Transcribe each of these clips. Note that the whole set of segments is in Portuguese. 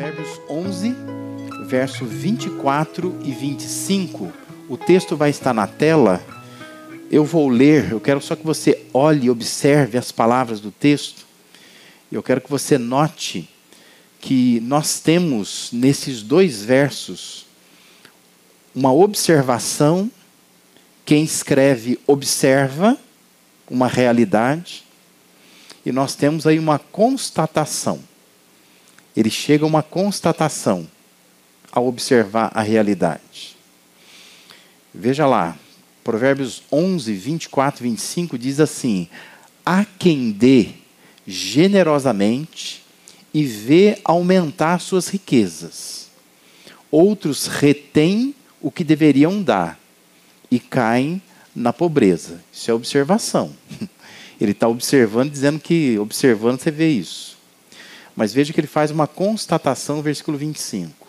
Provérbios 11, verso 24 e 25. O texto vai estar na tela. Eu vou ler, eu quero só que você olhe e observe as palavras do texto. Eu quero que você note que nós temos nesses dois versos uma observação. Quem escreve observa uma realidade, e nós temos aí uma constatação. Ele chega a uma constatação ao observar a realidade. Veja lá, Provérbios 11, 24 e 25 diz assim: Há quem dê generosamente e vê aumentar suas riquezas. Outros retêm o que deveriam dar e caem na pobreza. Isso é observação. Ele está observando, dizendo que, observando, você vê isso. Mas veja que ele faz uma constatação no versículo 25.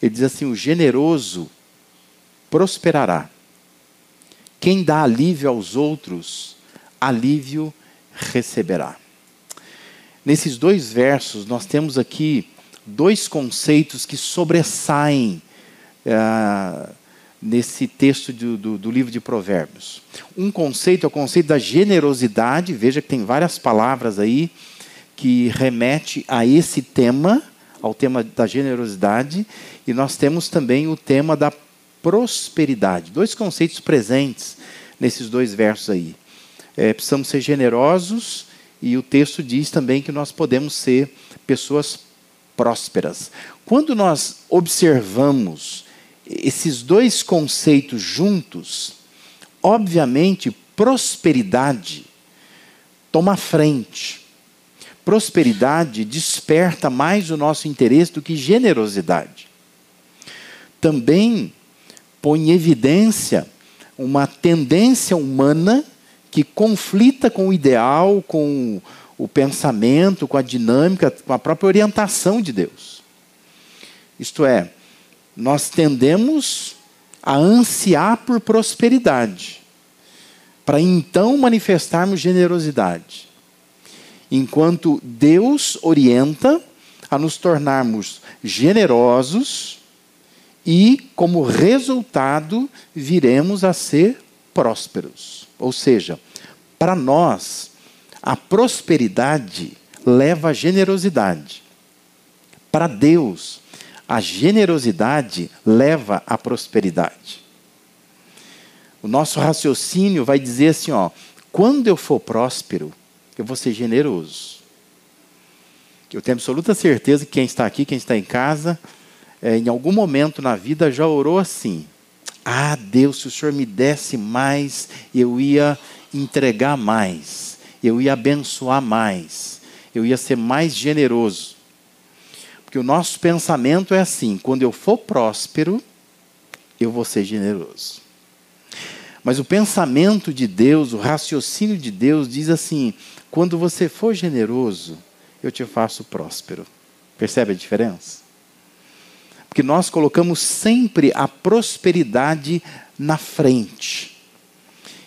Ele diz assim: o generoso prosperará. Quem dá alívio aos outros, alívio receberá. Nesses dois versos, nós temos aqui dois conceitos que sobressaem ah, nesse texto do, do, do, livro de Provérbios. Um conceito é o conceito da generosidade, veja que tem várias palavras aí que remete a esse tema, ao tema da generosidade, e nós temos também o tema da prosperidade. Dois conceitos presentes nesses dois versos aí. É, precisamos ser generosos e o texto diz também que nós podemos ser pessoas prósperas. Quando nós observamos esses dois conceitos juntos, obviamente prosperidade toma frente. Prosperidade desperta mais o nosso interesse do que generosidade. Também põe em evidência uma tendência humana que conflita com o ideal, com o pensamento, com a dinâmica, com a própria orientação de Deus. Isto é, nós tendemos a ansiar por prosperidade, para então manifestarmos generosidade. Enquanto Deus orienta a nos tornarmos generosos e, como resultado, viremos a ser prósperos. Ou seja, para nós, a prosperidade leva a generosidade. Para Deus, a generosidade leva à prosperidade. O nosso raciocínio vai dizer assim, ó, quando eu for próspero, eu vou ser generoso. Eu tenho absoluta certeza que quem está aqui, quem está em casa, é, em algum momento na vida já orou assim: ah, Deus, se o Senhor me desse mais, eu ia entregar mais, eu ia abençoar mais, eu ia ser mais generoso. Porque o nosso pensamento é assim: quando eu for próspero, eu vou ser generoso. Mas o pensamento de Deus, o raciocínio de Deus diz assim: quando você for generoso, eu te faço próspero. Percebe a diferença? Porque nós colocamos sempre a prosperidade na frente.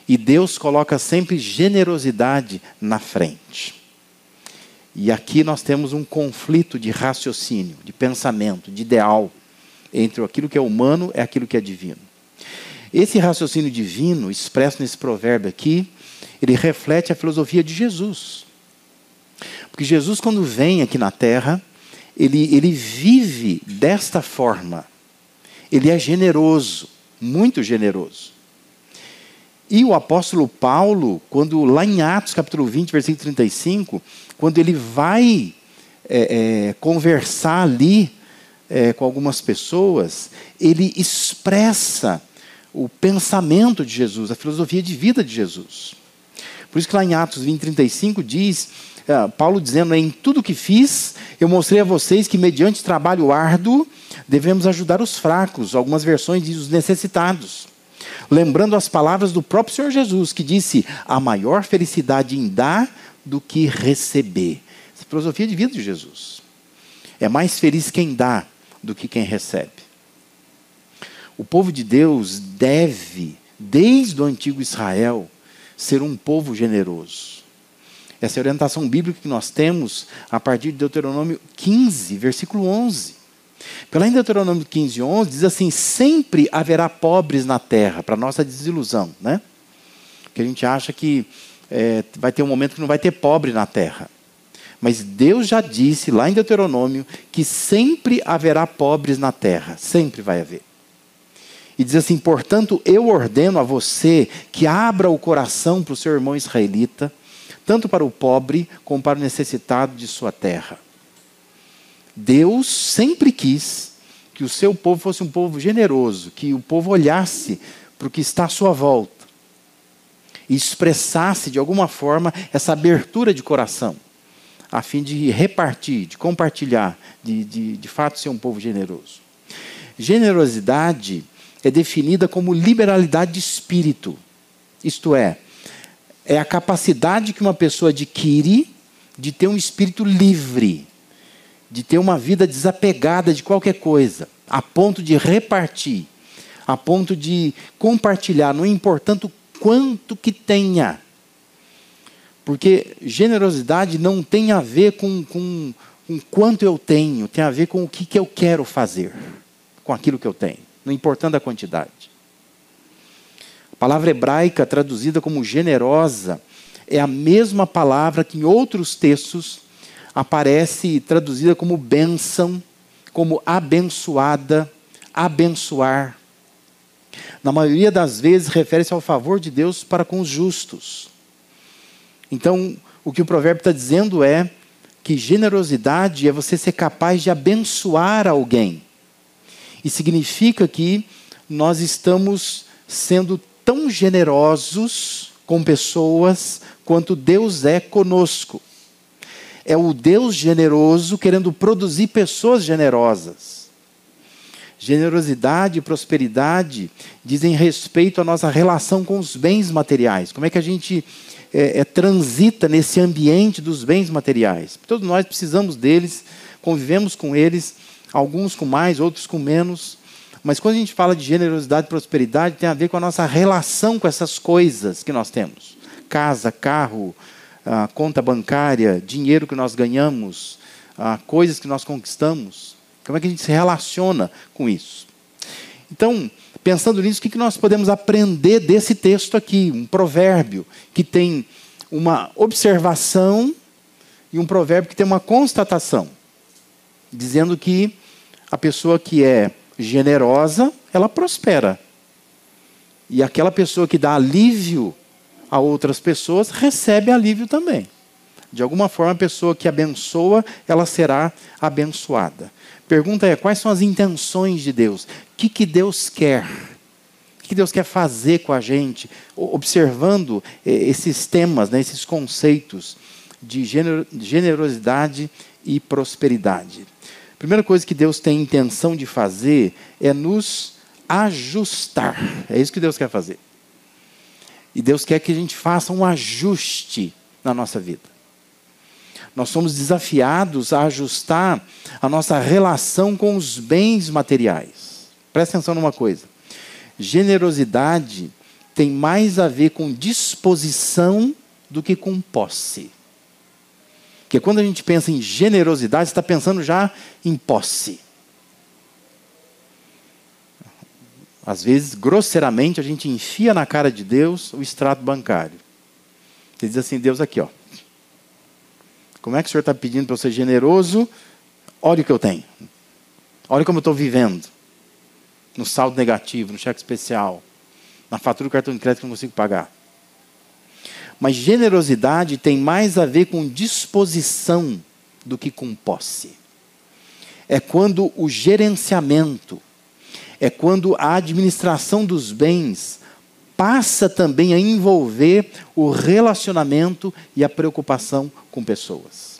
E Deus coloca sempre generosidade na frente. E aqui nós temos um conflito de raciocínio, de pensamento, de ideal entre aquilo que é humano e aquilo que é divino. Esse raciocínio divino, expresso nesse provérbio aqui, ele reflete a filosofia de Jesus. Porque Jesus, quando vem aqui na terra, ele, ele vive desta forma. Ele é generoso, muito generoso. E o apóstolo Paulo, quando lá em Atos capítulo 20, versículo 35, quando ele vai é, é, conversar ali é, com algumas pessoas, ele expressa o pensamento de Jesus, a filosofia de vida de Jesus. Por isso que lá em Atos 20, 35 diz é, Paulo dizendo: em tudo que fiz, eu mostrei a vocês que, mediante trabalho árduo, devemos ajudar os fracos. Algumas versões dizem os necessitados. Lembrando as palavras do próprio Senhor Jesus, que disse: a maior felicidade em dar do que receber. Essa é filosofia de vida de Jesus. É mais feliz quem dá do que quem recebe. O povo de Deus deve, desde o antigo Israel, ser um povo generoso Essa é a orientação bíblica que nós temos a partir de Deuteronômio 15, versículo 11. Pela em Deuteronômio 15, 11, diz assim: sempre haverá pobres na terra, para nossa desilusão, né? Porque a gente acha que é, vai ter um momento que não vai ter pobre na terra. Mas Deus já disse lá em Deuteronômio que sempre haverá pobres na terra, sempre vai haver. E diz assim: portanto, eu ordeno a você que abra o coração para o seu irmão israelita, tanto para o pobre como para o necessitado de sua terra. Deus sempre quis que o seu povo fosse um povo generoso, que o povo olhasse para o que está à sua volta e expressasse de alguma forma essa abertura de coração, a fim de repartir, de compartilhar, de, de, de fato ser um povo generoso. Generosidade é definida como liberalidade de espírito, isto é, é a capacidade que uma pessoa adquire de ter um espírito livre, de ter uma vida desapegada de qualquer coisa, a ponto de repartir, a ponto de compartilhar, não importando quanto que tenha. Porque generosidade não tem a ver com, com, com quanto eu tenho, tem a ver com o que, que eu quero fazer com aquilo que eu tenho, não importando a quantidade. A palavra hebraica traduzida como generosa é a mesma palavra que em outros textos aparece traduzida como bênção, como abençoada, abençoar. Na maioria das vezes refere-se ao favor de Deus para com os justos. Então, o que o provérbio está dizendo é que generosidade é você ser capaz de abençoar alguém. E significa que nós estamos sendo tão generosos com pessoas quanto Deus é conosco é o Deus generoso querendo produzir pessoas generosas. Generosidade e prosperidade dizem respeito à nossa relação com os bens materiais. Como é que a gente é, é, transita nesse ambiente dos bens materiais? Todos nós precisamos deles, convivemos com eles, alguns com mais, outros com menos. Mas quando a gente fala de generosidade e prosperidade, tem a ver com a nossa relação com essas coisas que nós temos: casa, carro, a conta bancária, dinheiro que nós ganhamos, a coisas que nós conquistamos. Como é que a gente se relaciona com isso? Então, pensando nisso, o que nós podemos aprender desse texto aqui? Um provérbio que tem uma observação e um provérbio que tem uma constatação, dizendo que a pessoa que é generosa, ela prospera. E aquela pessoa que dá alívio a outras pessoas, recebe alívio também. De alguma forma, a pessoa que abençoa, ela será abençoada. Pergunta é: quais são as intenções de Deus? O que, que Deus quer? O que Deus quer fazer com a gente? Observando eh, esses temas, né, esses conceitos de generosidade e prosperidade. Primeira coisa que Deus tem intenção de fazer é nos ajustar. É isso que Deus quer fazer. E Deus quer que a gente faça um ajuste na nossa vida. Nós somos desafiados a ajustar a nossa relação com os bens materiais. Presta atenção numa coisa: generosidade tem mais a ver com disposição do que com posse. Porque quando a gente pensa em generosidade, está pensando já em posse. Às vezes, grosseiramente, a gente enfia na cara de Deus o extrato bancário. Ele diz assim: Deus, aqui, ó. Como é que o senhor está pedindo para eu ser generoso? Olha o que eu tenho. Olha como eu estou vivendo. No saldo negativo, no cheque especial, na fatura do cartão de crédito que eu não consigo pagar. Mas generosidade tem mais a ver com disposição do que com posse. É quando o gerenciamento, é quando a administração dos bens passa também a envolver o relacionamento e a preocupação com pessoas.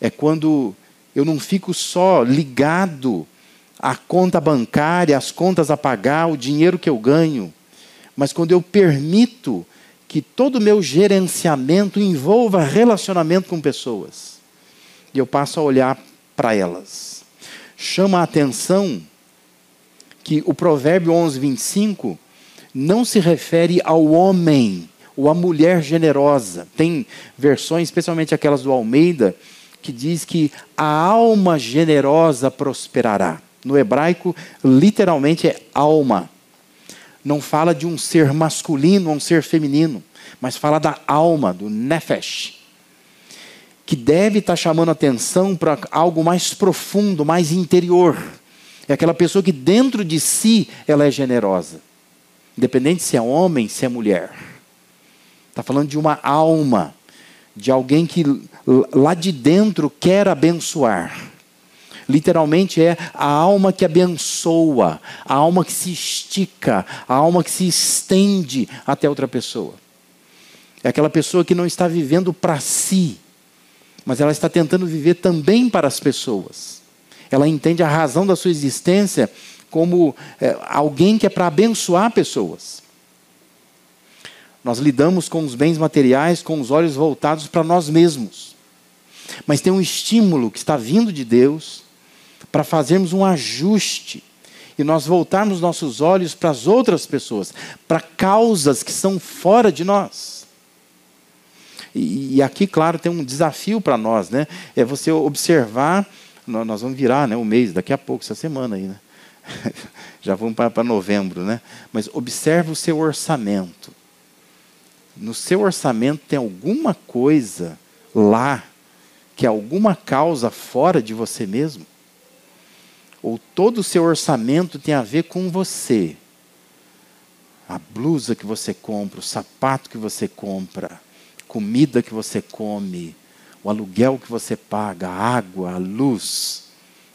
É quando eu não fico só ligado à conta bancária, às contas a pagar, o dinheiro que eu ganho, mas quando eu permito que todo o meu gerenciamento envolva relacionamento com pessoas. E eu passo a olhar para elas. Chama a atenção que o provérbio 11, 25 não se refere ao homem. ou a mulher generosa. Tem versões, especialmente aquelas do Almeida, que diz que a alma generosa prosperará. No hebraico, literalmente é alma. Não fala de um ser masculino ou um ser feminino, mas fala da alma, do nefesh, que deve estar chamando atenção para algo mais profundo, mais interior. É aquela pessoa que dentro de si ela é generosa, independente se é homem, se é mulher. Está falando de uma alma, de alguém que lá de dentro quer abençoar. Literalmente é a alma que abençoa, a alma que se estica, a alma que se estende até outra pessoa. É aquela pessoa que não está vivendo para si, mas ela está tentando viver também para as pessoas. Ela entende a razão da sua existência como é, alguém que é para abençoar pessoas. Nós lidamos com os bens materiais com os olhos voltados para nós mesmos. Mas tem um estímulo que está vindo de Deus para fazermos um ajuste e nós voltarmos nossos olhos para as outras pessoas, para causas que são fora de nós. E, e aqui, claro, tem um desafio para nós, né? É você observar, nós vamos virar né, o mês, daqui a pouco, essa semana aí, né? Já vamos para novembro, né? Mas observe o seu orçamento. No seu orçamento tem alguma coisa lá que é alguma causa fora de você mesmo? Ou todo o seu orçamento tem a ver com você? A blusa que você compra, o sapato que você compra, comida que você come, o aluguel que você paga, a água, a luz.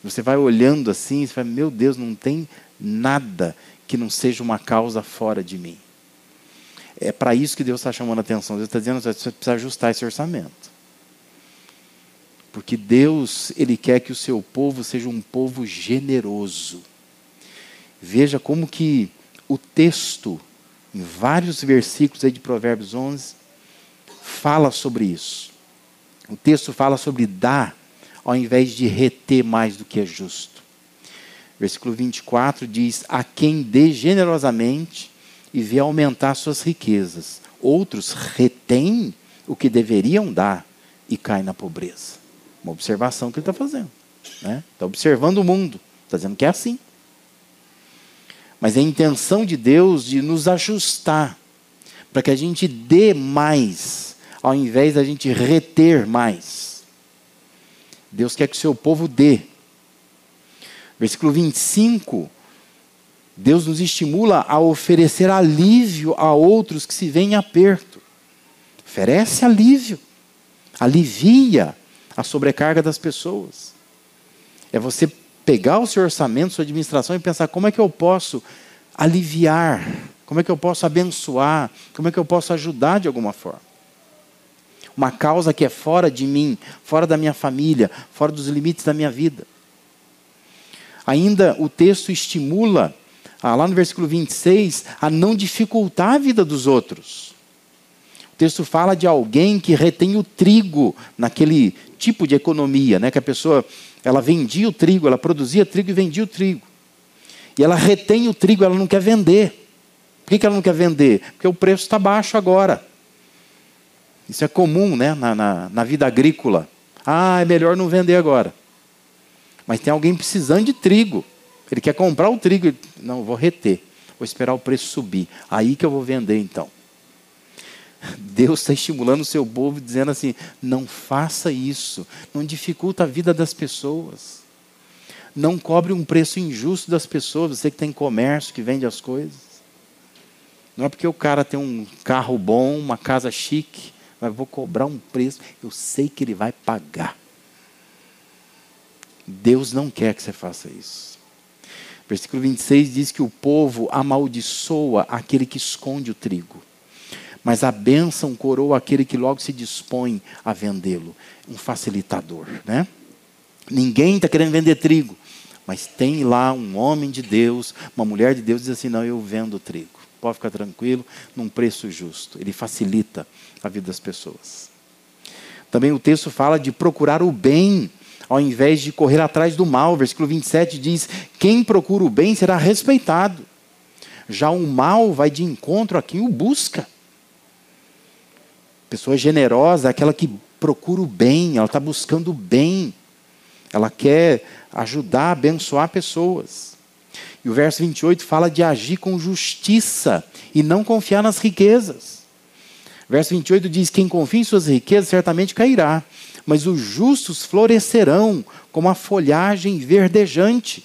Você vai olhando assim e fala: Meu Deus, não tem nada que não seja uma causa fora de mim. É para isso que Deus está chamando a atenção. Deus está dizendo: Você precisa ajustar esse orçamento. Porque Deus, Ele quer que o seu povo seja um povo generoso. Veja como que o texto, em vários versículos aí de Provérbios 11, fala sobre isso. O texto fala sobre dar, ao invés de reter mais do que é justo. Versículo 24 diz: A quem dê generosamente e vê aumentar suas riquezas. Outros retêm o que deveriam dar e caem na pobreza. Uma observação que ele está fazendo. Né? Está observando o mundo. Está dizendo que é assim. Mas é a intenção de Deus de nos ajustar para que a gente dê mais ao invés da gente reter mais. Deus quer que o seu povo dê. Versículo 25. Deus nos estimula a oferecer alívio a outros que se veem em aperto. Oferece alívio. Alivia a sobrecarga das pessoas. É você pegar o seu orçamento, sua administração e pensar como é que eu posso aliviar, como é que eu posso abençoar, como é que eu posso ajudar de alguma forma uma causa que é fora de mim, fora da minha família, fora dos limites da minha vida. Ainda o texto estimula, ah, lá no versículo 26, a não dificultar a vida dos outros. O texto fala de alguém que retém o trigo naquele tipo de economia, né? que a pessoa ela vendia o trigo, ela produzia trigo e vendia o trigo. E ela retém o trigo, ela não quer vender. Por que ela não quer vender? Porque o preço está baixo agora. Isso é comum né, na, na, na vida agrícola. Ah, é melhor não vender agora. Mas tem alguém precisando de trigo. Ele quer comprar o trigo. Não, vou reter. Vou esperar o preço subir. Aí que eu vou vender então. Deus está estimulando o seu povo, dizendo assim: não faça isso. Não dificulta a vida das pessoas. Não cobre um preço injusto das pessoas. Você que tem comércio, que vende as coisas. Não é porque o cara tem um carro bom, uma casa chique, mas vou cobrar um preço, eu sei que ele vai pagar. Deus não quer que você faça isso. Versículo 26 diz que o povo amaldiçoa aquele que esconde o trigo, mas a bênção coroa aquele que logo se dispõe a vendê-lo. Um facilitador, né? Ninguém está querendo vender trigo, mas tem lá um homem de Deus, uma mulher de Deus, diz assim: não, eu vendo trigo pode ficar tranquilo, num preço justo. Ele facilita a vida das pessoas. Também o texto fala de procurar o bem ao invés de correr atrás do mal. Versículo 27 diz: Quem procura o bem será respeitado. Já o mal vai de encontro a quem o busca. Pessoa generosa é aquela que procura o bem, ela está buscando o bem. Ela quer ajudar, abençoar pessoas. E o verso 28 fala de agir com justiça e não confiar nas riquezas. Verso 28 diz: Quem confia em suas riquezas certamente cairá, mas os justos florescerão como a folhagem verdejante.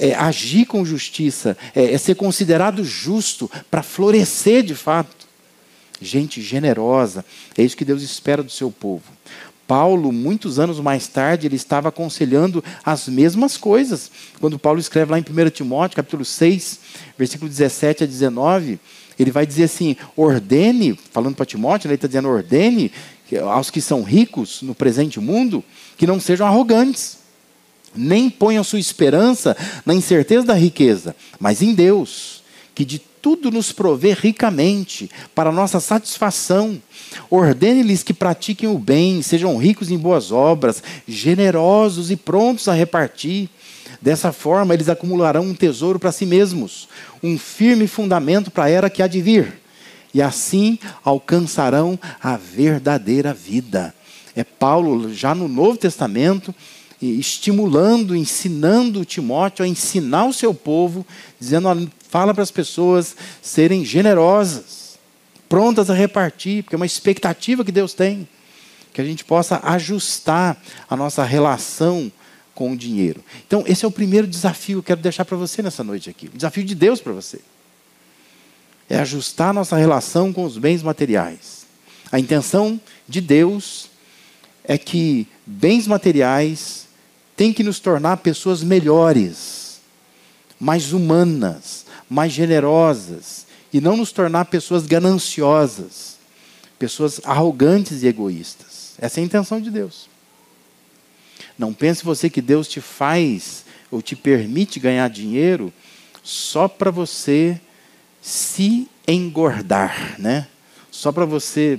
É, agir com justiça, é, é ser considerado justo para florescer de fato. Gente generosa, é isso que Deus espera do seu povo. Paulo, muitos anos mais tarde, ele estava aconselhando as mesmas coisas. Quando Paulo escreve lá em 1 Timóteo, capítulo 6, versículo 17 a 19, ele vai dizer assim: ordene, falando para Timóteo, né, ele está dizendo: ordene aos que são ricos no presente mundo que não sejam arrogantes, nem ponham sua esperança na incerteza da riqueza, mas em Deus, que de tudo nos provê ricamente para nossa satisfação. Ordene-lhes que pratiquem o bem, sejam ricos em boas obras, generosos e prontos a repartir. Dessa forma, eles acumularão um tesouro para si mesmos, um firme fundamento para a era que há de vir. E assim alcançarão a verdadeira vida. É Paulo, já no Novo Testamento, estimulando, ensinando Timóteo a ensinar o seu povo, dizendo: fala para as pessoas serem generosas, prontas a repartir, porque é uma expectativa que Deus tem, que a gente possa ajustar a nossa relação com o dinheiro. Então, esse é o primeiro desafio que eu quero deixar para você nessa noite aqui. O desafio de Deus para você. É ajustar a nossa relação com os bens materiais. A intenção de Deus é que bens materiais têm que nos tornar pessoas melhores, mais humanas, mais generosas, e não nos tornar pessoas gananciosas, pessoas arrogantes e egoístas. Essa é a intenção de Deus. Não pense você que Deus te faz ou te permite ganhar dinheiro só para você se engordar, né? Só para você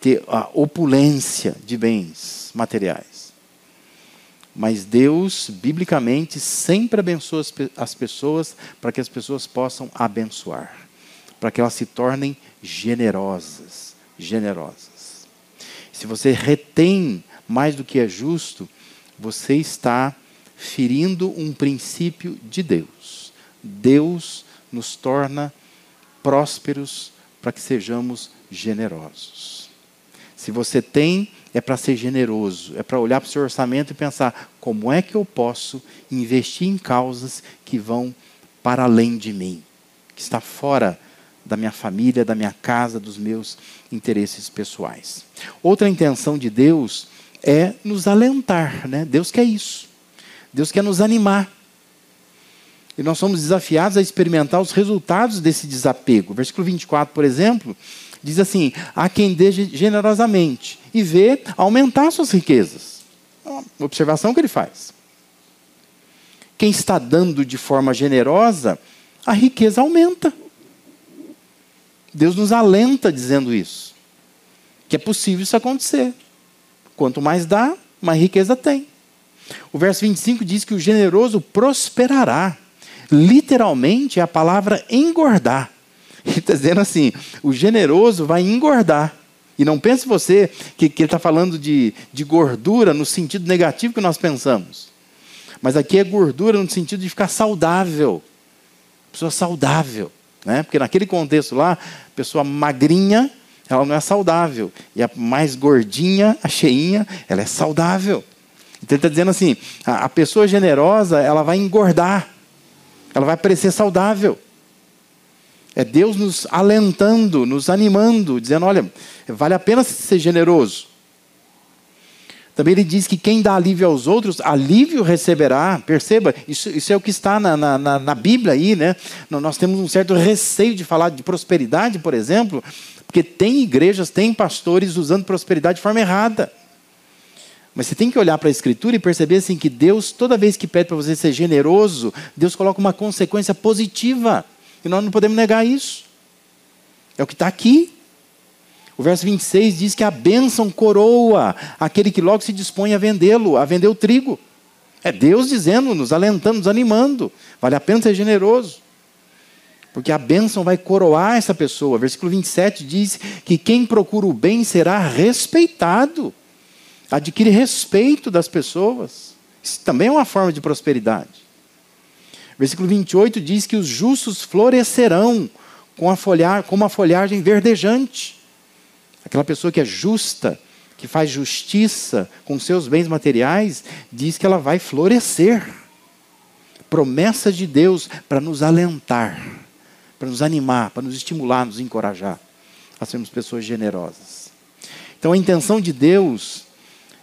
ter a opulência de bens materiais. Mas Deus, biblicamente, sempre abençoa as pessoas para que as pessoas possam abençoar, para que elas se tornem generosas, generosas. Se você retém mais do que é justo, você está ferindo um princípio de Deus. Deus nos torna prósperos para que sejamos generosos. Se você tem, é para ser generoso, é para olhar para o seu orçamento e pensar: como é que eu posso investir em causas que vão para além de mim, que está fora da minha família, da minha casa, dos meus interesses pessoais. Outra intenção de Deus é nos alentar. Né? Deus quer isso. Deus quer nos animar. E nós somos desafiados a experimentar os resultados desse desapego. Versículo 24, por exemplo, diz assim: Há quem dê generosamente e vê aumentar suas riquezas. É uma observação que ele faz. Quem está dando de forma generosa, a riqueza aumenta. Deus nos alenta dizendo isso. Que é possível isso acontecer. Quanto mais dá, mais riqueza tem. O verso 25 diz que o generoso prosperará. Literalmente é a palavra engordar. Ele está dizendo assim: o generoso vai engordar. E não pense você que, que ele está falando de, de gordura no sentido negativo que nós pensamos. Mas aqui é gordura no sentido de ficar saudável. Pessoa saudável. Né? Porque naquele contexto lá, pessoa magrinha ela não é saudável. E a mais gordinha, a cheinha, ela é saudável. Então ele está dizendo assim: a, a pessoa generosa, ela vai engordar, ela vai parecer saudável. É Deus nos alentando, nos animando, dizendo: olha, vale a pena ser generoso. Também ele diz que quem dá alívio aos outros, alívio receberá. Perceba, isso, isso é o que está na, na, na Bíblia aí, né? Nós temos um certo receio de falar de prosperidade, por exemplo, porque tem igrejas, tem pastores usando prosperidade de forma errada. Mas você tem que olhar para a Escritura e perceber assim, que Deus, toda vez que pede para você ser generoso, Deus coloca uma consequência positiva. E nós não podemos negar isso. É o que está aqui. O verso 26 diz que a bênção coroa aquele que logo se dispõe a vendê-lo, a vender o trigo. É Deus dizendo, nos alentando, nos animando. Vale a pena ser generoso. Porque a bênção vai coroar essa pessoa. Versículo 27 diz que quem procura o bem será respeitado. Adquire respeito das pessoas. Isso também é uma forma de prosperidade. Versículo 28 diz que os justos florescerão com a folhar, como a folhagem verdejante. Aquela pessoa que é justa, que faz justiça com seus bens materiais, diz que ela vai florescer. Promessa de Deus para nos alentar para nos animar, para nos estimular, nos encorajar a sermos pessoas generosas. Então a intenção de Deus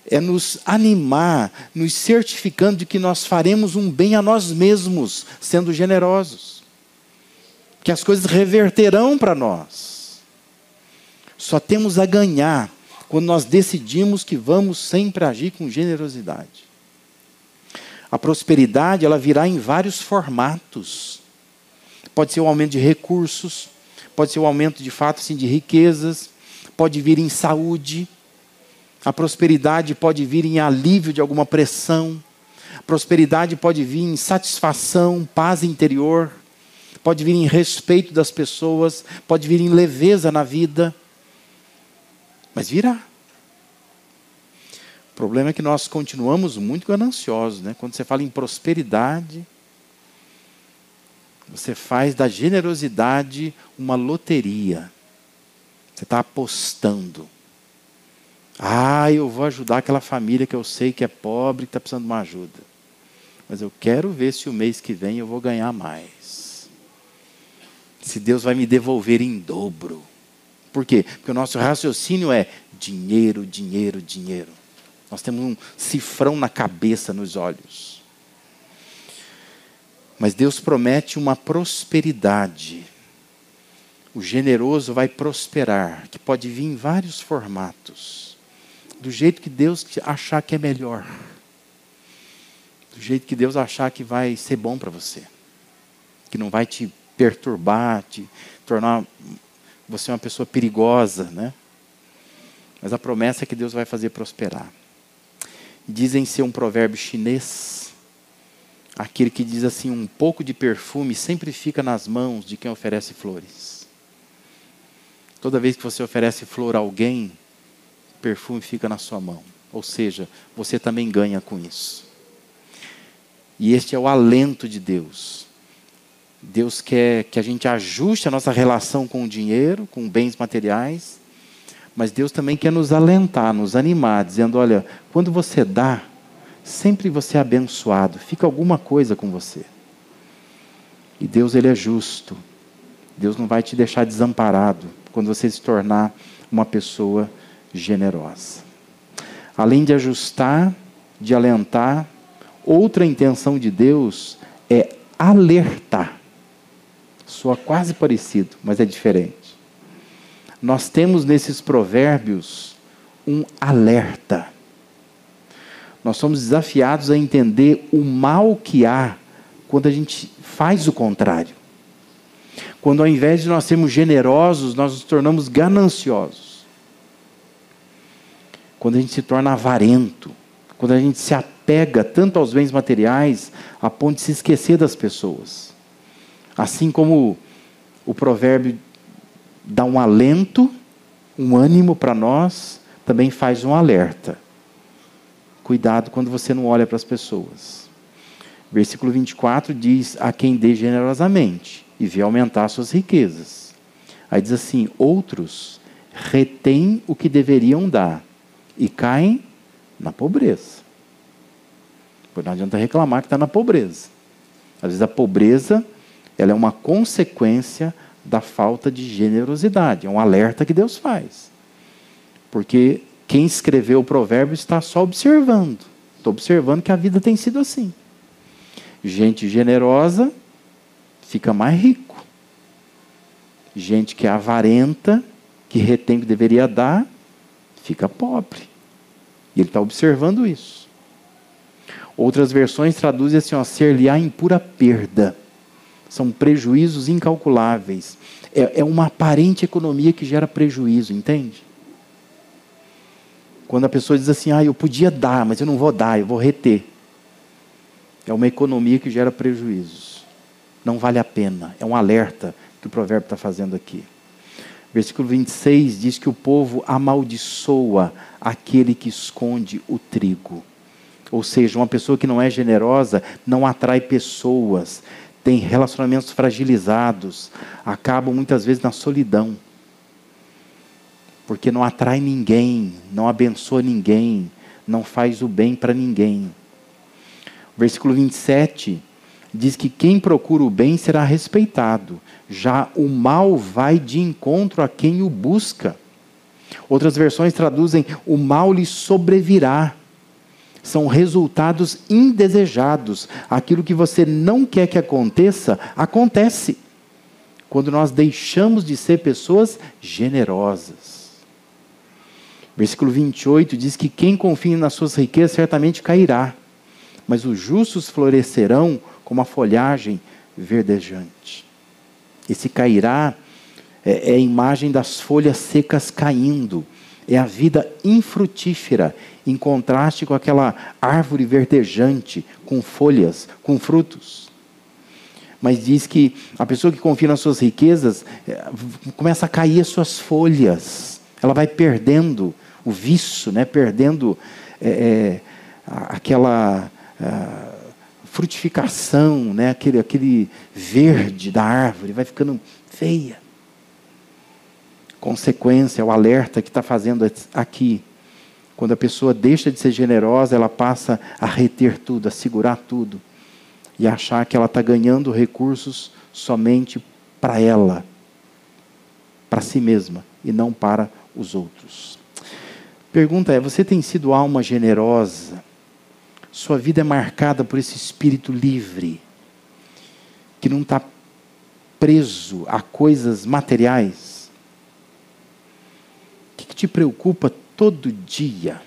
é nos animar, nos certificando de que nós faremos um bem a nós mesmos, sendo generosos. Que as coisas reverterão para nós. Só temos a ganhar quando nós decidimos que vamos sempre agir com generosidade. A prosperidade, ela virá em vários formatos pode ser o um aumento de recursos, pode ser o um aumento de fato assim, de riquezas, pode vir em saúde, a prosperidade pode vir em alívio de alguma pressão, a prosperidade pode vir em satisfação, paz interior, pode vir em respeito das pessoas, pode vir em leveza na vida, mas virá. O problema é que nós continuamos muito gananciosos, né? Quando você fala em prosperidade, você faz da generosidade uma loteria. Você está apostando. Ah, eu vou ajudar aquela família que eu sei que é pobre, que está precisando de uma ajuda. Mas eu quero ver se o mês que vem eu vou ganhar mais. Se Deus vai me devolver em dobro. Por quê? Porque o nosso raciocínio é dinheiro, dinheiro, dinheiro. Nós temos um cifrão na cabeça, nos olhos. Mas Deus promete uma prosperidade. O generoso vai prosperar, que pode vir em vários formatos. Do jeito que Deus achar que é melhor. Do jeito que Deus achar que vai ser bom para você. Que não vai te perturbar, te tornar você uma pessoa perigosa, né? Mas a promessa é que Deus vai fazer prosperar. Dizem ser um provérbio chinês aquele que diz assim: um pouco de perfume sempre fica nas mãos de quem oferece flores. Toda vez que você oferece flor a alguém, perfume fica na sua mão. Ou seja, você também ganha com isso. E este é o alento de Deus. Deus quer que a gente ajuste a nossa relação com o dinheiro, com bens materiais, mas Deus também quer nos alentar, nos animar, dizendo: olha, quando você dá, sempre você é abençoado, fica alguma coisa com você. E Deus ele é justo. Deus não vai te deixar desamparado quando você se tornar uma pessoa generosa. Além de ajustar, de alentar, outra intenção de Deus é alertar. Soa quase parecido, mas é diferente. Nós temos nesses provérbios um alerta nós somos desafiados a entender o mal que há quando a gente faz o contrário. Quando ao invés de nós sermos generosos, nós nos tornamos gananciosos. Quando a gente se torna avarento, quando a gente se apega tanto aos bens materiais a ponto de se esquecer das pessoas. Assim como o provérbio dá um alento, um ânimo para nós, também faz um alerta. Cuidado quando você não olha para as pessoas. Versículo 24 diz: A quem dê generosamente e vê aumentar suas riquezas. Aí diz assim: Outros retêm o que deveriam dar e caem na pobreza. Pois não adianta reclamar que está na pobreza. Às vezes a pobreza ela é uma consequência da falta de generosidade, é um alerta que Deus faz. Porque quem escreveu o provérbio está só observando. Estou observando que a vida tem sido assim. Gente generosa fica mais rico. Gente que é avarenta, que retém o que deveria dar, fica pobre. E ele está observando isso. Outras versões traduzem assim: ó, ser-lhe-á em pura perda. São prejuízos incalculáveis. É, é uma aparente economia que gera prejuízo, entende? Quando a pessoa diz assim, ah, eu podia dar, mas eu não vou dar, eu vou reter. É uma economia que gera prejuízos. Não vale a pena. É um alerta que o provérbio está fazendo aqui. Versículo 26 diz que o povo amaldiçoa aquele que esconde o trigo. Ou seja, uma pessoa que não é generosa não atrai pessoas, tem relacionamentos fragilizados, acabam muitas vezes na solidão. Porque não atrai ninguém, não abençoa ninguém, não faz o bem para ninguém. Versículo 27 diz que quem procura o bem será respeitado, já o mal vai de encontro a quem o busca. Outras versões traduzem: o mal lhe sobrevirá. São resultados indesejados. Aquilo que você não quer que aconteça, acontece. Quando nós deixamos de ser pessoas generosas. Versículo 28 diz que quem confia nas suas riquezas certamente cairá, mas os justos florescerão como a folhagem verdejante. Esse cairá é, é a imagem das folhas secas caindo, é a vida infrutífera, em contraste com aquela árvore verdejante, com folhas, com frutos. Mas diz que a pessoa que confia nas suas riquezas é, começa a cair as suas folhas, ela vai perdendo o vício, né? perdendo é, é, aquela. Frutificação, né? aquele, aquele verde da árvore, vai ficando feia. Consequência, o alerta que está fazendo aqui. Quando a pessoa deixa de ser generosa, ela passa a reter tudo, a segurar tudo. E achar que ela está ganhando recursos somente para ela, para si mesma, e não para os outros. Pergunta é: você tem sido alma generosa? Sua vida é marcada por esse espírito livre, que não está preso a coisas materiais? O que, que te preocupa todo dia?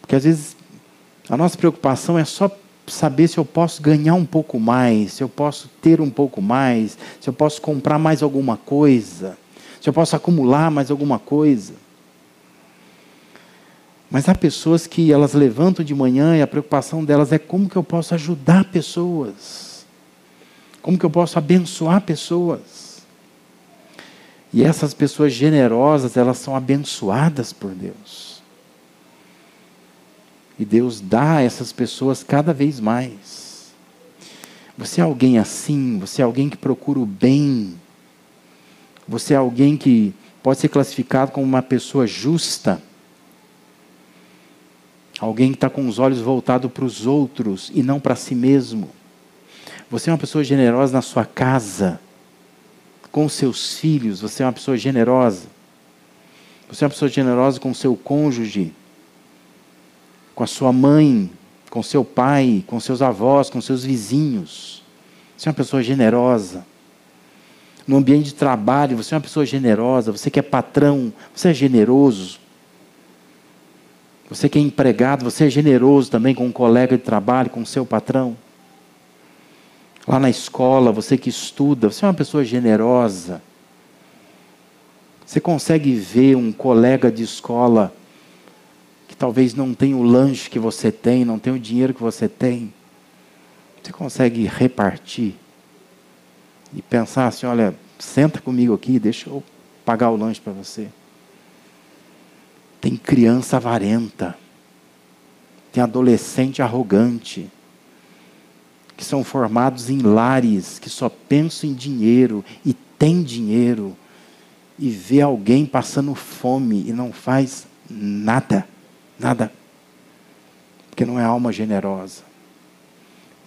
Porque às vezes a nossa preocupação é só saber se eu posso ganhar um pouco mais, se eu posso ter um pouco mais, se eu posso comprar mais alguma coisa, se eu posso acumular mais alguma coisa. Mas há pessoas que elas levantam de manhã e a preocupação delas é como que eu posso ajudar pessoas? Como que eu posso abençoar pessoas? E essas pessoas generosas, elas são abençoadas por Deus. E Deus dá a essas pessoas cada vez mais. Você é alguém assim, você é alguém que procura o bem. Você é alguém que pode ser classificado como uma pessoa justa Alguém que está com os olhos voltados para os outros e não para si mesmo. Você é uma pessoa generosa na sua casa, com seus filhos, você é uma pessoa generosa. Você é uma pessoa generosa com seu cônjuge, com a sua mãe, com seu pai, com seus avós, com seus vizinhos. Você é uma pessoa generosa. No ambiente de trabalho, você é uma pessoa generosa. Você que é patrão, você é generoso. Você que é empregado, você é generoso também com um colega de trabalho, com o seu patrão. Lá na escola, você que estuda, você é uma pessoa generosa. Você consegue ver um colega de escola que talvez não tenha o lanche que você tem, não tenha o dinheiro que você tem. Você consegue repartir e pensar assim: olha, senta comigo aqui, deixa eu pagar o lanche para você. Tem criança avarenta. Tem adolescente arrogante. Que são formados em lares que só pensam em dinheiro e tem dinheiro. E vê alguém passando fome e não faz nada. Nada. Porque não é alma generosa.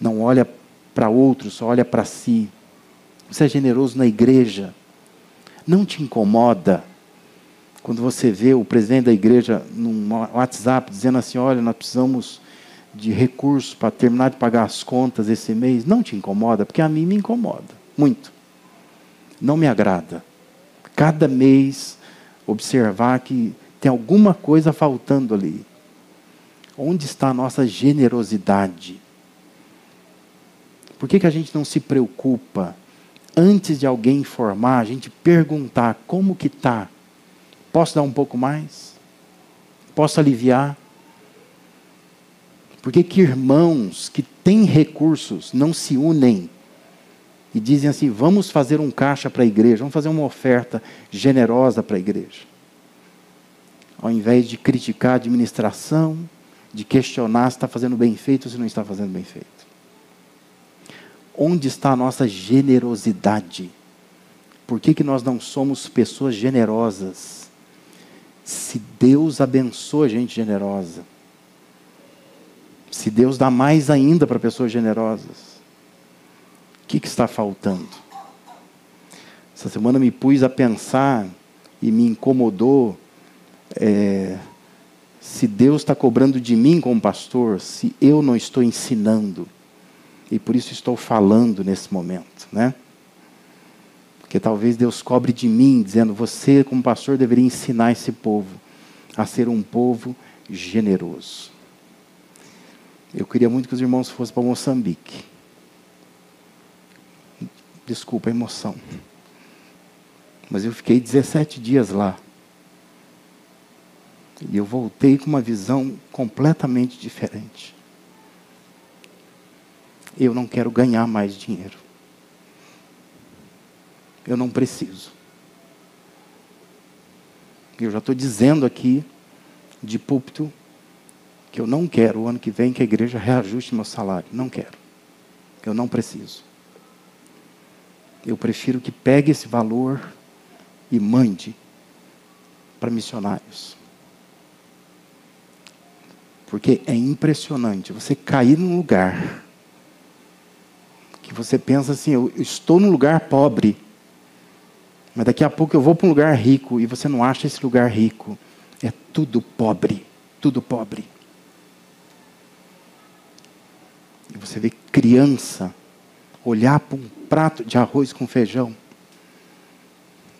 Não olha para outro, só olha para si. Você é generoso na igreja. Não te incomoda quando você vê o presidente da igreja num WhatsApp dizendo assim: olha, nós precisamos de recursos para terminar de pagar as contas esse mês, não te incomoda? Porque a mim me incomoda muito. Não me agrada. Cada mês observar que tem alguma coisa faltando ali. Onde está a nossa generosidade? Por que, que a gente não se preocupa, antes de alguém informar, a gente perguntar como que está Posso dar um pouco mais? Posso aliviar? Por que, que irmãos que têm recursos não se unem e dizem assim: vamos fazer um caixa para a igreja, vamos fazer uma oferta generosa para a igreja. Ao invés de criticar a administração, de questionar se está fazendo bem feito ou se não está fazendo bem feito. Onde está a nossa generosidade? Por que, que nós não somos pessoas generosas? Se Deus abençoa gente generosa, se Deus dá mais ainda para pessoas generosas, o que, que está faltando? Essa semana me pus a pensar e me incomodou é, se Deus está cobrando de mim como pastor, se eu não estou ensinando. E por isso estou falando nesse momento, né? Porque talvez Deus cobre de mim, dizendo: você, como pastor, deveria ensinar esse povo a ser um povo generoso. Eu queria muito que os irmãos fossem para Moçambique. Desculpa a emoção. Mas eu fiquei 17 dias lá. E eu voltei com uma visão completamente diferente. Eu não quero ganhar mais dinheiro. Eu não preciso. Eu já estou dizendo aqui, de púlpito, que eu não quero o ano que vem que a igreja reajuste meu salário. Não quero. Eu não preciso. Eu prefiro que pegue esse valor e mande para missionários. Porque é impressionante você cair num lugar que você pensa assim: eu estou num lugar pobre, mas daqui a pouco eu vou para um lugar rico e você não acha esse lugar rico. É tudo pobre, tudo pobre. E você vê criança olhar para um prato de arroz com feijão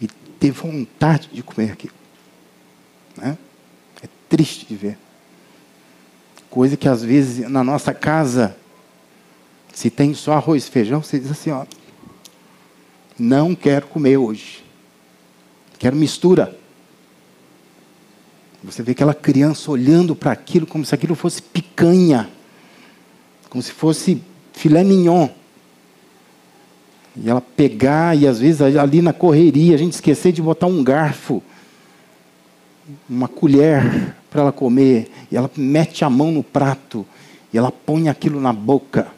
e ter vontade de comer aquilo. Né? É triste de ver. Coisa que às vezes na nossa casa, se tem só arroz e feijão, você diz assim, ó, não quero comer hoje. Quero mistura. Você vê aquela criança olhando para aquilo como se aquilo fosse picanha, como se fosse filé mignon. E ela pegar, e às vezes ali na correria, a gente esquecer de botar um garfo, uma colher para ela comer, e ela mete a mão no prato, e ela põe aquilo na boca,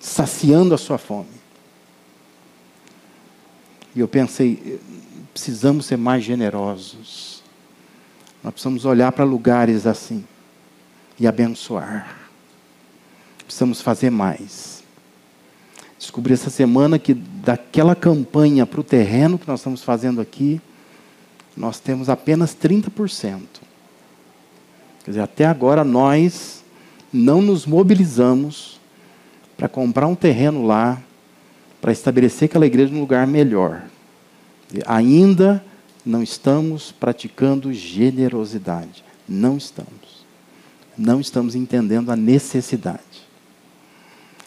saciando a sua fome. E eu pensei, precisamos ser mais generosos. Nós precisamos olhar para lugares assim e abençoar. Precisamos fazer mais. Descobri essa semana que daquela campanha para o terreno que nós estamos fazendo aqui, nós temos apenas 30%. Quer dizer, até agora nós não nos mobilizamos para comprar um terreno lá, para estabelecer aquela igreja num lugar melhor. Ainda não estamos praticando generosidade. Não estamos. Não estamos entendendo a necessidade.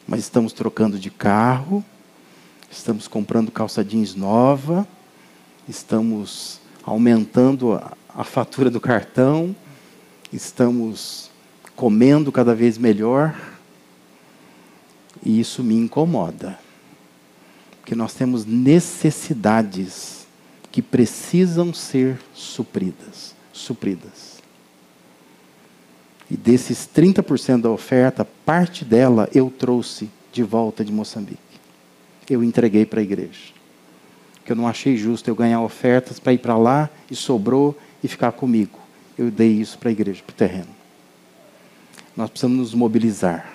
Mas estamos trocando de carro, estamos comprando calça jeans nova, estamos aumentando a, a fatura do cartão, estamos comendo cada vez melhor. E isso me incomoda. Porque nós temos necessidades que precisam ser supridas, supridas. E desses 30% da oferta, parte dela eu trouxe de volta de Moçambique. Eu entreguei para a igreja que eu não achei justo eu ganhar ofertas para ir para lá e sobrou e ficar comigo. Eu dei isso para a igreja, para o terreno. Nós precisamos nos mobilizar.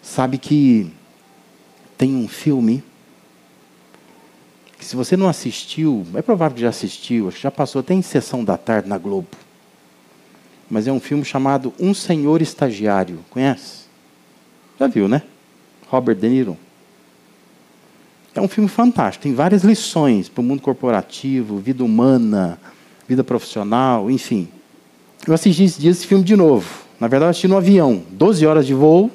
Sabe que tem um filme que se você não assistiu, é provável que já assistiu, acho que já passou até em sessão da tarde na Globo. Mas é um filme chamado Um Senhor Estagiário. Conhece? Já viu, né? Robert De Niro. É um filme fantástico, tem várias lições para o mundo corporativo, vida humana, vida profissional, enfim. Eu assisti esses dias esse filme de novo. Na verdade, eu assisti no avião. 12 horas de voo.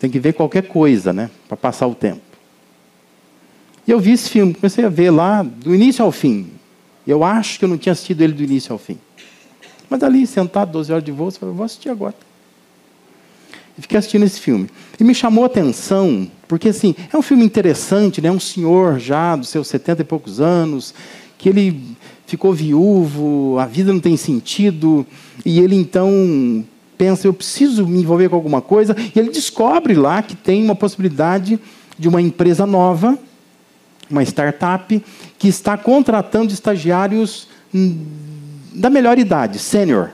Tem que ver qualquer coisa, né? Para passar o tempo. E eu vi esse filme, comecei a ver lá, do início ao fim. Eu acho que eu não tinha assistido ele do início ao fim. Mas ali, sentado, 12 horas de voo, eu falei, vou assistir agora. e fiquei assistindo esse filme. E me chamou a atenção, porque assim, é um filme interessante, né? Um senhor já dos seus 70 e poucos anos, que ele ficou viúvo, a vida não tem sentido, e ele então pensa, eu preciso me envolver com alguma coisa, e ele descobre lá que tem uma possibilidade de uma empresa nova, uma startup, que está contratando estagiários hum, da melhor idade, sênior.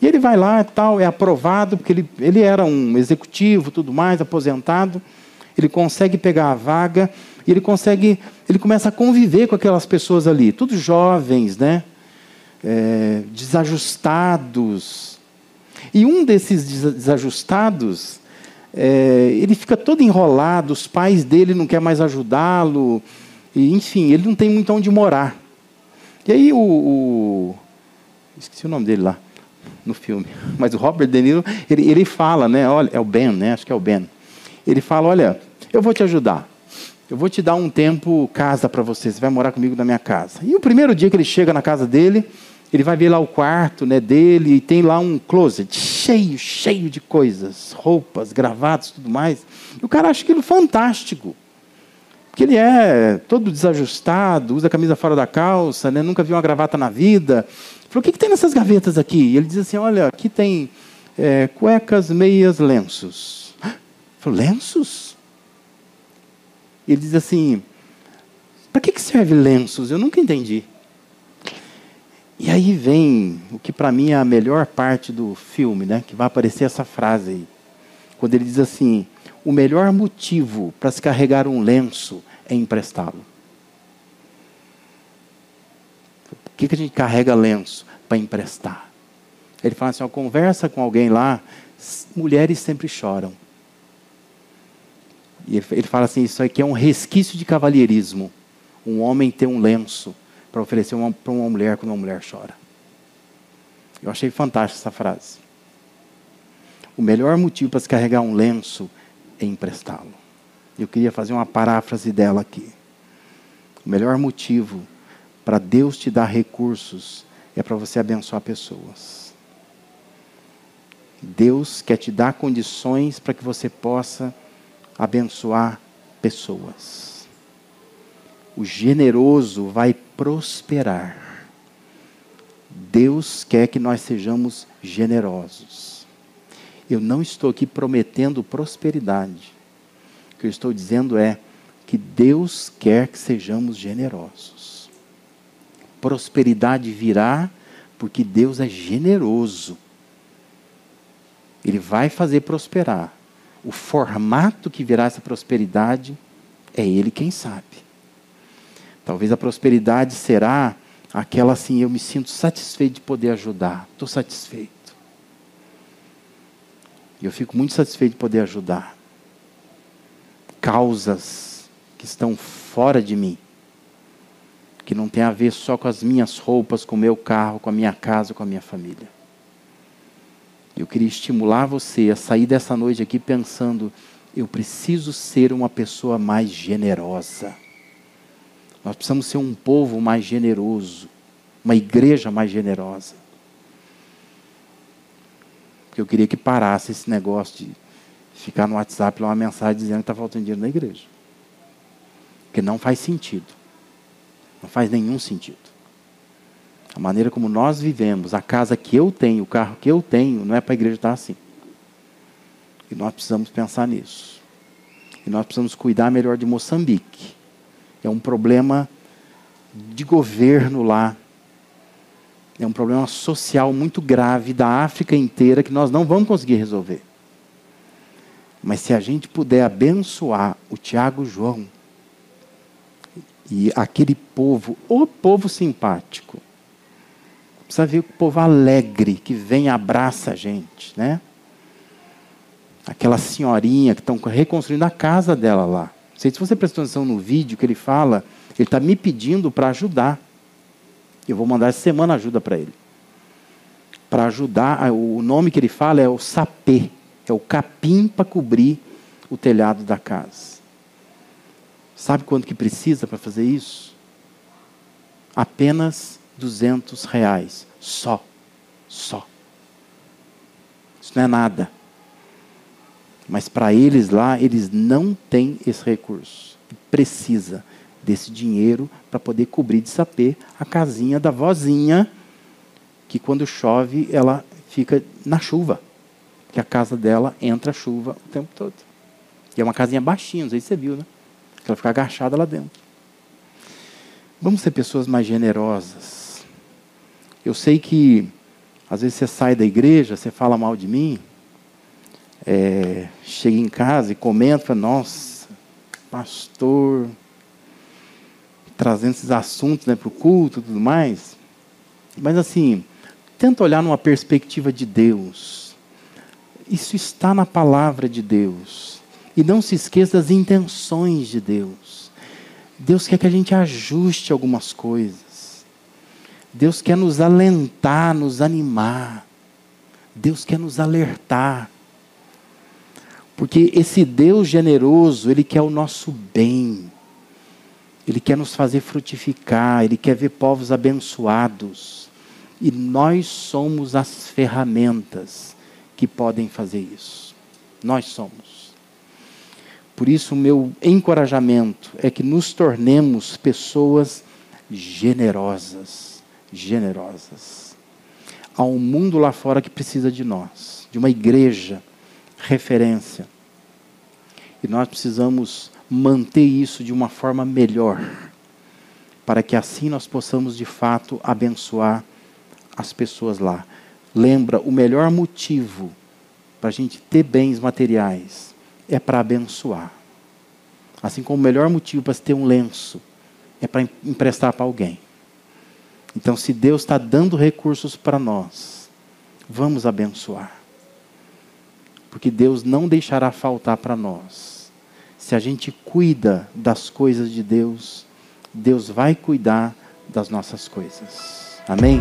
E ele vai lá e tal, é aprovado, porque ele, ele era um executivo, tudo mais, aposentado. Ele consegue pegar a vaga e ele consegue, ele começa a conviver com aquelas pessoas ali, todos jovens, né? É, desajustados. E um desses desajustados, é, ele fica todo enrolado, os pais dele não querem mais ajudá-lo, e, enfim, ele não tem muito onde morar. E aí o, o, Esqueci o nome dele lá, no filme. Mas o Robert De Niro, ele, ele fala, né? Olha, é o Ben, né? Acho que é o Ben. Ele fala, olha, eu vou te ajudar. Eu vou te dar um tempo casa para você. Você vai morar comigo na minha casa. E o primeiro dia que ele chega na casa dele, ele vai ver lá o quarto né, dele e tem lá um closet cheio, cheio de coisas, roupas, gravatas, tudo mais. E o cara acha aquilo fantástico. Porque ele é todo desajustado, usa a camisa fora da calça, né, nunca viu uma gravata na vida. Ele falou, o que, que tem nessas gavetas aqui? E ele diz assim, olha, aqui tem é, cuecas, meias, lenços. Ele falou, lenços? Ele diz assim, para que, que serve lenços? Eu nunca entendi. E aí vem o que para mim é a melhor parte do filme, né? Que vai aparecer essa frase aí. Quando ele diz assim: o melhor motivo para se carregar um lenço é emprestá-lo. Por que, que a gente carrega lenço? Para emprestar. Ele fala assim: ó, conversa com alguém lá, mulheres sempre choram. E ele fala assim: isso aqui é um resquício de cavalheirismo. Um homem ter um lenço para oferecer para uma mulher quando uma mulher chora. Eu achei fantástica essa frase. O melhor motivo para se carregar um lenço é emprestá-lo. Eu queria fazer uma paráfrase dela aqui. O melhor motivo para Deus te dar recursos é para você abençoar pessoas. Deus quer te dar condições para que você possa abençoar pessoas o generoso vai prosperar. Deus quer que nós sejamos generosos. Eu não estou aqui prometendo prosperidade. O que eu estou dizendo é que Deus quer que sejamos generosos. Prosperidade virá porque Deus é generoso. Ele vai fazer prosperar. O formato que virá essa prosperidade é Ele quem sabe. Talvez a prosperidade será aquela assim, eu me sinto satisfeito de poder ajudar. Estou satisfeito. E eu fico muito satisfeito de poder ajudar. Causas que estão fora de mim. Que não tem a ver só com as minhas roupas, com o meu carro, com a minha casa, com a minha família. Eu queria estimular você a sair dessa noite aqui pensando: eu preciso ser uma pessoa mais generosa. Nós precisamos ser um povo mais generoso, uma igreja mais generosa. Porque eu queria que parasse esse negócio de ficar no WhatsApp lá uma mensagem dizendo que está faltando dinheiro na igreja. Porque não faz sentido. Não faz nenhum sentido. A maneira como nós vivemos, a casa que eu tenho, o carro que eu tenho, não é para a igreja estar assim. E nós precisamos pensar nisso. E nós precisamos cuidar melhor de Moçambique é um problema de governo lá. É um problema social muito grave da África inteira que nós não vamos conseguir resolver. Mas se a gente puder abençoar o Tiago João e aquele povo, o povo simpático, precisa ver o povo alegre que vem e abraça a gente, né? Aquela senhorinha que estão reconstruindo a casa dela lá. Não sei se você prestou atenção no vídeo que ele fala, ele está me pedindo para ajudar. Eu vou mandar essa semana ajuda para ele. Para ajudar, o nome que ele fala é o sapê, é o capim para cobrir o telhado da casa. Sabe quanto que precisa para fazer isso? Apenas 200 reais. Só. Só. Isso não é nada. Mas para eles lá, eles não têm esse recurso. Precisa desse dinheiro para poder cobrir de sapê a casinha da vozinha, que quando chove ela fica na chuva. Que a casa dela entra chuva o tempo todo. E é uma casinha baixinha, não sei se você viu, né? Ela fica agachada lá dentro. Vamos ser pessoas mais generosas. Eu sei que às vezes você sai da igreja, você fala mal de mim, é, chega em casa e comenta, nossa, pastor, trazendo esses assuntos né, para o culto e tudo mais. Mas assim, tenta olhar numa perspectiva de Deus. Isso está na palavra de Deus. E não se esqueça das intenções de Deus. Deus quer que a gente ajuste algumas coisas. Deus quer nos alentar, nos animar. Deus quer nos alertar. Porque esse Deus generoso, Ele quer o nosso bem. Ele quer nos fazer frutificar, Ele quer ver povos abençoados. E nós somos as ferramentas que podem fazer isso. Nós somos. Por isso, o meu encorajamento é que nos tornemos pessoas generosas. Generosas. Há um mundo lá fora que precisa de nós, de uma igreja referência. E nós precisamos manter isso de uma forma melhor, para que assim nós possamos de fato abençoar as pessoas lá. Lembra, o melhor motivo para a gente ter bens materiais é para abençoar. Assim como o melhor motivo para se ter um lenço é para emprestar para alguém. Então, se Deus está dando recursos para nós, vamos abençoar. Porque Deus não deixará faltar para nós. Se a gente cuida das coisas de Deus, Deus vai cuidar das nossas coisas. Amém?